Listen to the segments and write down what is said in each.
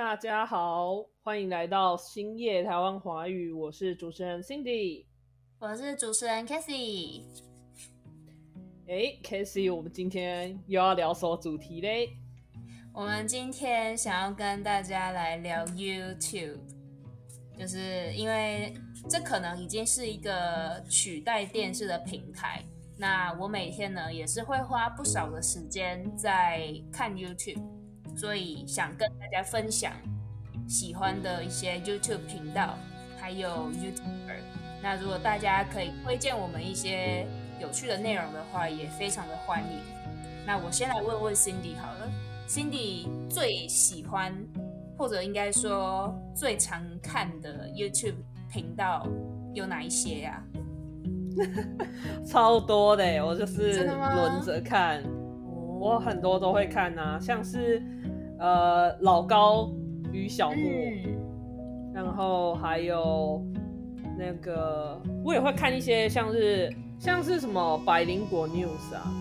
大家好，欢迎来到星夜台湾华语，我是主持人 Cindy，我是主持人 Cassie。哎，Cassie，我们今天又要聊什么主题嘞？我们今天想要跟大家来聊 YouTube，就是因为这可能已经是一个取代电视的平台。那我每天呢也是会花不少的时间在看 YouTube，所以想跟大家分享喜欢的一些 YouTube 频道，还有 YouTuber。那如果大家可以推荐我们一些有趣的内容的话，也非常的欢迎。那我先来问问 Cindy 好了，Cindy 最喜欢或者应该说最常看的 YouTube 频道有哪一些呀？超多的，我就是轮着看，我很多都会看啊，像是呃老高与小莫，然后还有那个我也会看一些像是像是什么百灵果 news 啊，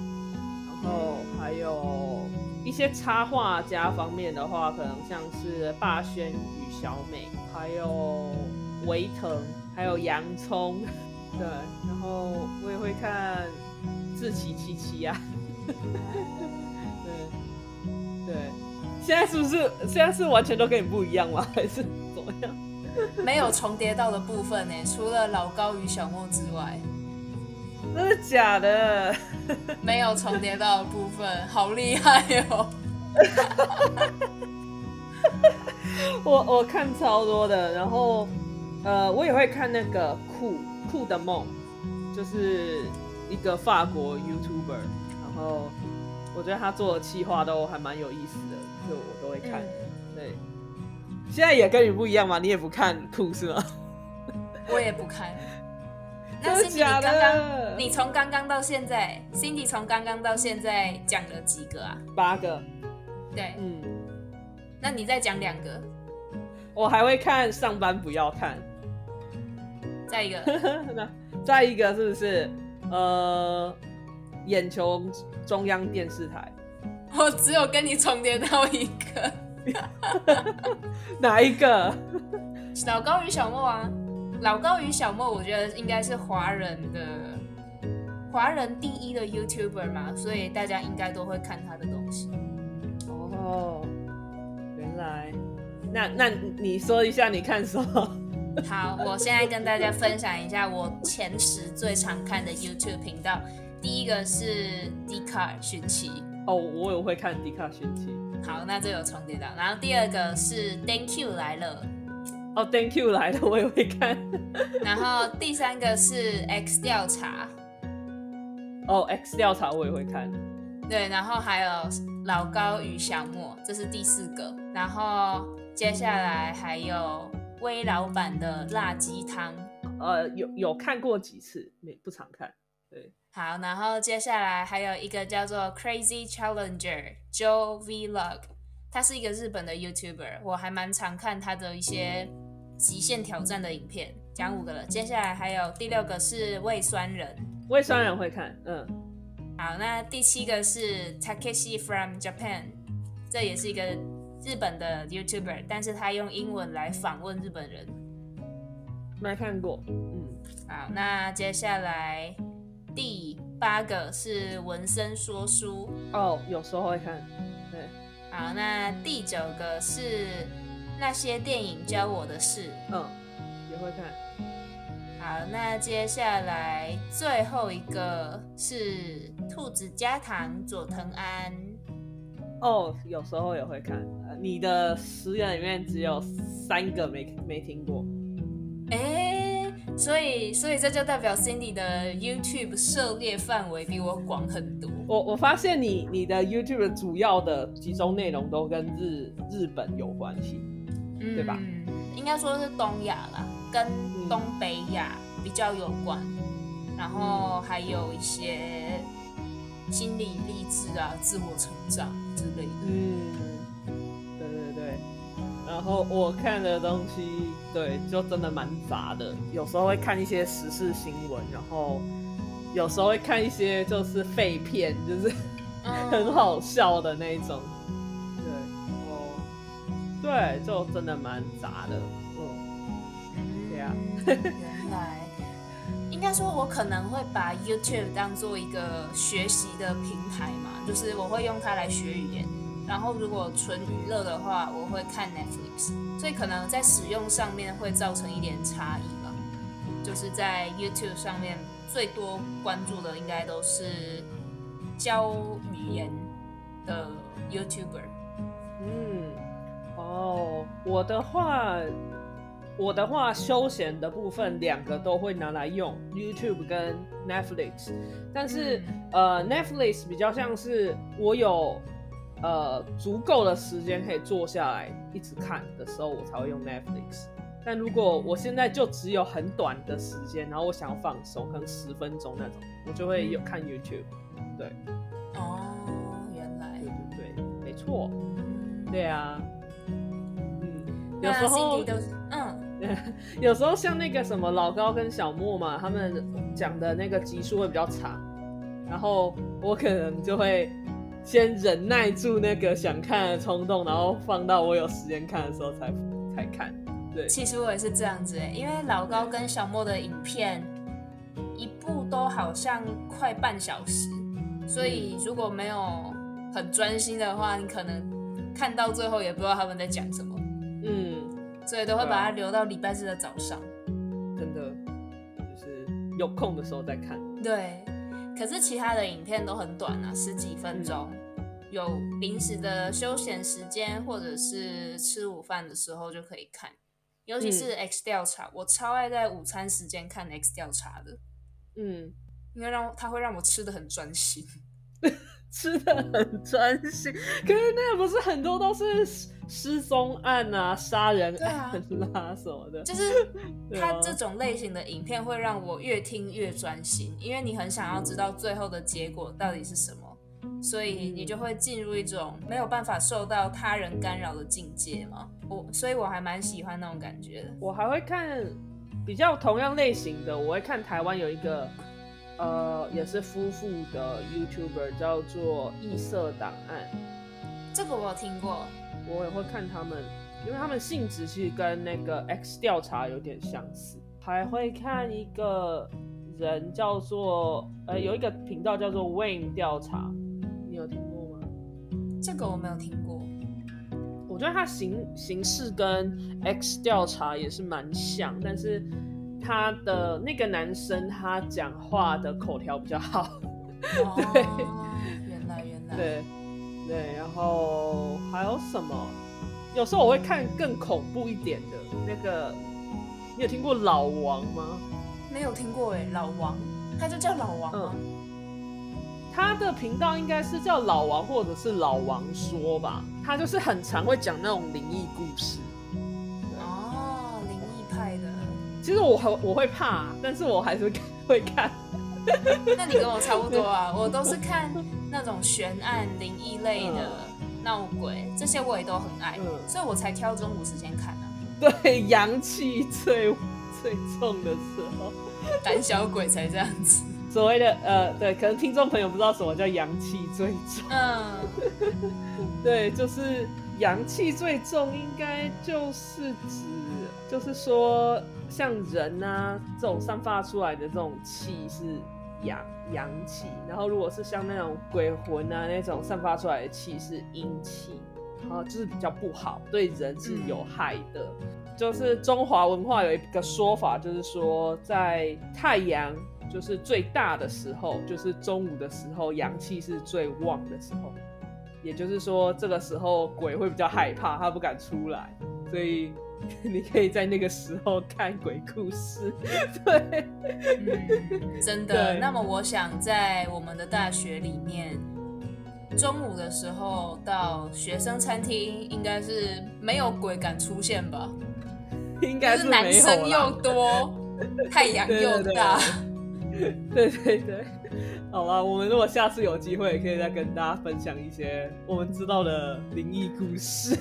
然后还有一些插画家方面的话，可能像是霸轩与小美，还有维腾，还有洋葱。对，然后我也会看志奇七七 呀，对对，现在是不是现在是完全都跟你不一样吗？还是怎么样？没有重叠到的部分呢，除了老高与小莫之外，真的假的？没有重叠到的部分，好厉害哟！我我看超多的，然后呃，我也会看那个酷。酷的梦就是一个法国 YouTuber，然后我觉得他做的企划都还蛮有意思的，就我都会看。对，现在也跟你不一样嘛，你也不看酷是吗？我也不看。那 Cindy 刚刚，你从刚刚到现在，Cindy 从刚刚到现在讲了几个啊？八个。对，嗯。那你再讲两个。我还会看上班不要看。再一个，再一个是不是呃，眼球中央电视台？我只有跟你重叠到一个，哪一个？老高与小莫啊，老高与小莫，我觉得应该是华人的华人第一的 YouTuber 嘛，所以大家应该都会看他的东西。哦，原来，那那你说一下你看什么？好，我现在跟大家分享一下我前十最常看的 YouTube 频道。第一个是迪卡寻奇哦，我也会看迪卡寻奇。好，那这有重叠到。然后第二个是 Thank You 来了哦，Thank You 来了，我也会看。然后第三个是 X 调查哦，X 调查我也会看。对，然后还有老高与小莫，这是第四个。然后接下来还有。微老板的辣鸡汤，呃，有有看过几次，没不常看。对，好，然后接下来还有一个叫做 Crazy Challenger Joe Vlog，他是一个日本的 YouTuber，我还蛮常看他的一些极限挑战的影片。讲五个了，接下来还有第六个是胃酸人，胃酸人会看，嗯。好，那第七个是 Takeshi from Japan，这也是一个。日本的 YouTuber，但是他用英文来访问日本人，没看过。嗯，好，那接下来第八个是纹身说书哦，有时候会看。对，好，那第九个是那些电影教我的事，嗯，也会看。好，那接下来最后一个是兔子加糖佐藤安。哦，有时候也会看。你的十人里面只有三个没没听过，哎，所以所以这就代表 Cindy 的 YouTube 涉猎范围比我广很多。我我发现你你的 YouTube 主要的集中内容都跟日日本有关系，对吧？应该说是东亚啦，跟东北亚比较有关，然后还有一些。心理励志啊，自我成长之类的。嗯。然后我看的东西，对，就真的蛮杂的。有时候会看一些时事新闻，然后有时候会看一些就是废片，就是很好笑的那种。对，哦，对，就真的蛮杂的。嗯，对啊。原来，应该说，我可能会把 YouTube 当做一个学习的平台嘛，就是我会用它来学语言。然后，如果纯娱乐的话，我会看 Netflix。所以，可能在使用上面会造成一点差异吧。就是在 YouTube 上面，最多关注的应该都是教语言的 YouTuber。嗯，哦，我的话，我的话，休闲的部分两个都会拿来用 YouTube 跟 Netflix，但是呃，Netflix 比较像是我有呃足够的时间可以坐下来一直看的时候，我才会用 Netflix。但如果我现在就只有很短的时间，然后我想要放松，可能十分钟那种，我就会有看 YouTube。对，哦，原来，对对对，没错。对啊，嗯，有时候都是嗯，有时候像那个什么老高跟小莫嘛，他们讲的那个集数会比较长，然后我可能就会先忍耐住那个想看的冲动，然后放到我有时间看的时候才才看。对，其实我也是这样子诶，因为老高跟小莫的影片一部都好像快半小时，所以如果没有很专心的话，你可能。看到最后也不知道他们在讲什么，嗯，所以都会把它留到礼拜日的早上。真的，就是有空的时候再看。对，可是其他的影片都很短啊，十几分钟，有临时的休闲时间或者是吃午饭的时候就可以看。尤其是 X 调查，我超爱在午餐时间看 X 调查的。嗯，因为让它会让我吃的很专心。吃的很专心，可是那不是很多都是失踪案啊、杀人案啦什么的。就是 他这种类型的影片会让我越听越专心，因为你很想要知道最后的结果到底是什么，所以你就会进入一种没有办法受到他人干扰的境界嘛。我所以我还蛮喜欢那种感觉的。我还会看比较同样类型的，我会看台湾有一个。呃，也是夫妇的 YouTuber 叫做异色档案，这个我有听过，我也会看他们，因为他们性质其实跟那个 X 调查有点相似。还会看一个人叫做呃，有一个频道叫做 Wayne 调查，你有听过吗？这个我没有听过。我觉得他形形式跟 X 调查也是蛮像，但是。他的那个男生，他讲话的口条比较好。对，原来原来。对对，然后还有什么？有时候我会看更恐怖一点的那个，你有听过老王吗？没有听过哎，老王，他就叫老王吗？他的频道应该是叫老王，或者是老王说吧。他就是很常会讲那种灵异故事。其实我很我会怕，但是我还是 会看。那你跟我差不多啊，我都是看那种悬案、灵异类的、闹鬼这些，我也都很爱，所以我才挑中午时间看啊。对，阳气最最重的时候，胆小鬼才这样子。所谓的呃，对，可能听众朋友不知道什么叫阳气最重。嗯，对，就是阳气最重，应该就是指，就是说。像人啊，这种散发出来的这种气是阳阳气，然后如果是像那种鬼魂啊那种散发出来的气是阴气，啊，就是比较不好，对人是有害的。就是中华文化有一个说法，就是说在太阳就是最大的时候，就是中午的时候，阳气是最旺的时候，也就是说这个时候鬼会比较害怕，他不敢出来，所以。你可以在那个时候看鬼故事，对，真的。那么我想在我们的大学里面，中午的时候到学生餐厅，应该是没有鬼敢出现吧？应该是男生又多，太阳又大。对对对，好了，我们如果下次有机会，可以再跟大家分享一些我们知道的灵异故事。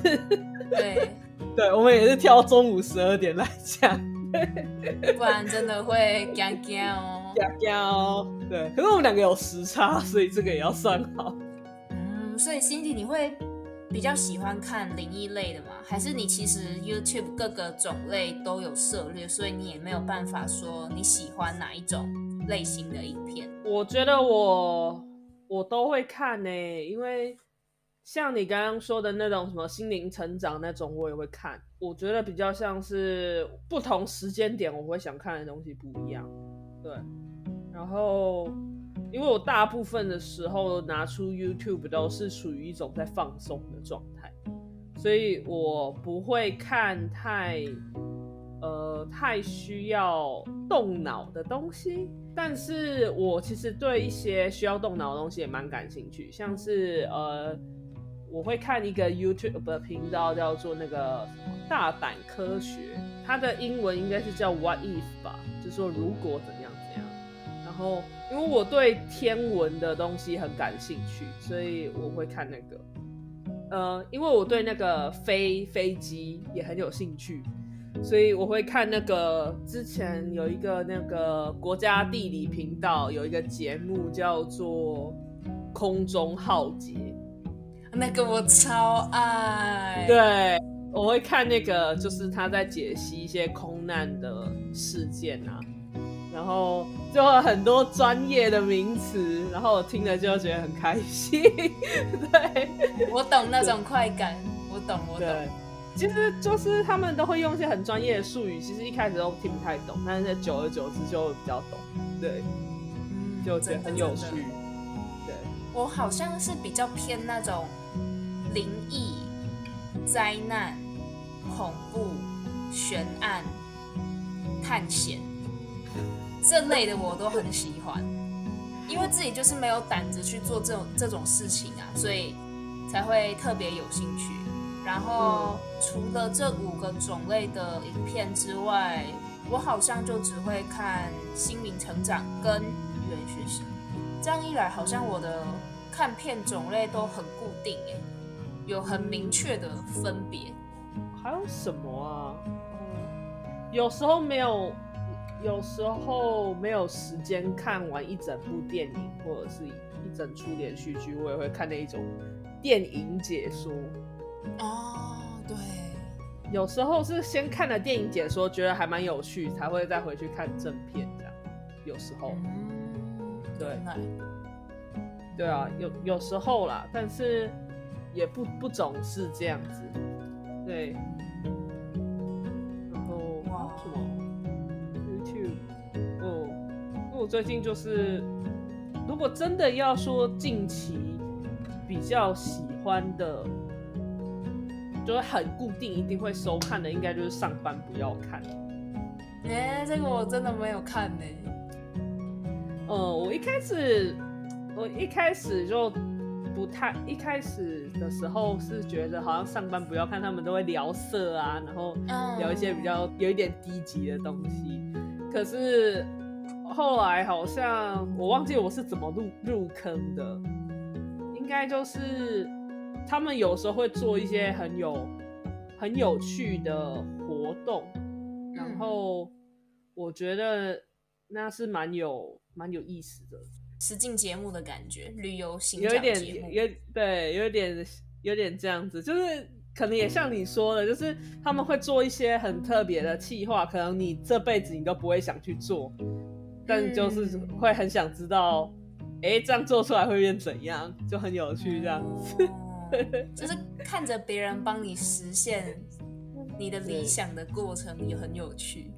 对。对，我们也是挑中午十二点来讲，不然真的会尴尬哦。尴尬哦，对。可是我们两个有时差，所以这个也要算好。嗯，所以 Cindy，你会比较喜欢看灵异类的吗？还是你其实 YouTube 各个种类都有涉猎，所以你也没有办法说你喜欢哪一种类型的影片？我觉得我我都会看呢，因为像你刚刚说的那种什么心灵成长那种，我也会看。我觉得比较像是不同时间点我会想看的东西不一样，对。然后，因为我大部分的时候拿出 YouTube 都是属于一种在放松的状态，所以我不会看太呃太需要动脑的东西。但是我其实对一些需要动脑的东西也蛮感兴趣，像是呃。我会看一个 YouTube 的频道，叫做那个什么大胆科学，它的英文应该是叫 What If 吧，就说如果怎样怎样。然后因为我对天文的东西很感兴趣，所以我会看那个。呃，因为我对那个飞飞机也很有兴趣，所以我会看那个之前有一个那个国家地理频道有一个节目叫做空中浩劫。那个我超爱，对，我会看那个，就是他在解析一些空难的事件啊，然后就很多专业的名词，然后我听了就觉得很开心。对，我懂那种快感，我懂，我懂。其实就是他们都会用一些很专业的术语，其实一开始都听不太懂，但是久而久之就比较懂。对，就觉得很有趣。对，我好像是比较偏那种。灵异、灾难、恐怖、悬案、探险这类的我都很喜欢，因为自己就是没有胆子去做这种这种事情啊，所以才会特别有兴趣。然后除了这五个种类的影片之外，我好像就只会看心灵成长跟语言学习。这样一来，好像我的看片种类都很固定诶。有很明确的分别，还有什么啊？嗯，有时候没有，有时候没有时间看完一整部电影或者是一整出连续剧，我也会看那一种电影解说。哦，对，有时候是先看了电影解说，觉得还蛮有趣，才会再回去看正片这样。有时候，对，对啊，有有时候啦，但是。也不不总是这样子，对。然后什么 YouTube，哦，我最近就是，如果真的要说近期比较喜欢的，就是很固定一定会收看的，应该就是上班不要看。哎，这个我真的没有看呢。嗯，我一开始，我一开始就。不太一开始的时候是觉得好像上班不要看，他们都会聊色啊，然后聊一些比较有一点低级的东西。可是后来好像我忘记我是怎么入入坑的，应该就是他们有时候会做一些很有很有趣的活动，然后我觉得那是蛮有蛮有意思的。实境节目的感觉，旅游型有一点有对，有点有点这样子，就是可能也像你说的，就是他们会做一些很特别的企划，可能你这辈子你都不会想去做，但就是会很想知道，哎，这样做出来会变怎样，就很有趣这样子，就是看着别人帮你实现你的理想的过程也很有趣。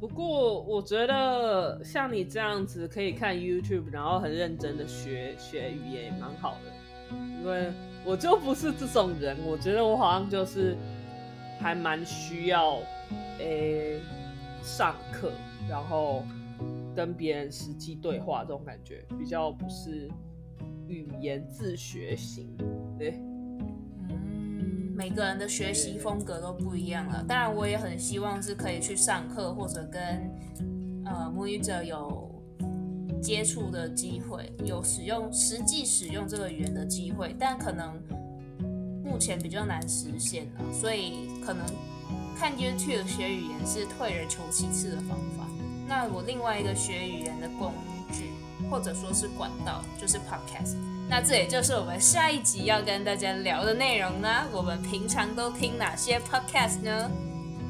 不过我觉得像你这样子可以看 YouTube，然后很认真的学学语言也蛮好的，因为我就不是这种人，我觉得我好像就是还蛮需要诶上课，然后跟别人实际对话这种感觉，比较不是语言自学型，对。每个人的学习风格都不一样了，当然我也很希望是可以去上课或者跟呃母语者有接触的机会，有使用实际使用这个语言的机会，但可能目前比较难实现了，所以可能看 YouTube 学语言是退而求其次的方法。那我另外一个学语言的工具或者说是管道就是 Podcast。那这也就是我们下一集要跟大家聊的内容啦。我们平常都听哪些 podcast 呢？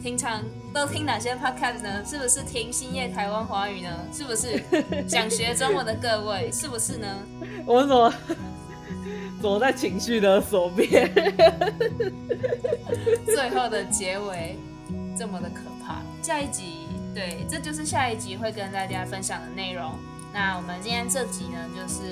平常都听哪些 podcast 呢？是不是听星夜台湾华语呢？是不是想学中文的各位？是不是呢？我怎么躲在情绪的左边？最后的结尾这么的可怕。下一集，对，这就是下一集会跟大家分享的内容。那我们今天这集呢，就是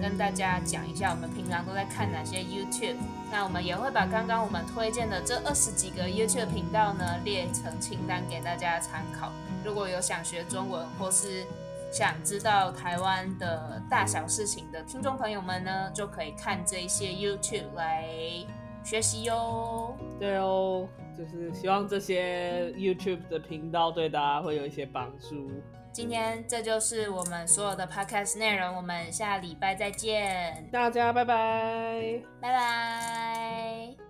跟大家讲一下我们平常都在看哪些 YouTube。那我们也会把刚刚我们推荐的这二十几个 YouTube 频道呢列成清单给大家参考。如果有想学中文或是想知道台湾的大小事情的听众朋友们呢，就可以看这些 YouTube 来学习哟。对哦，就是希望这些 YouTube 的频道对大家会有一些帮助。今天这就是我们所有的 podcast 内容，我们下礼拜再见，大家拜拜，拜拜。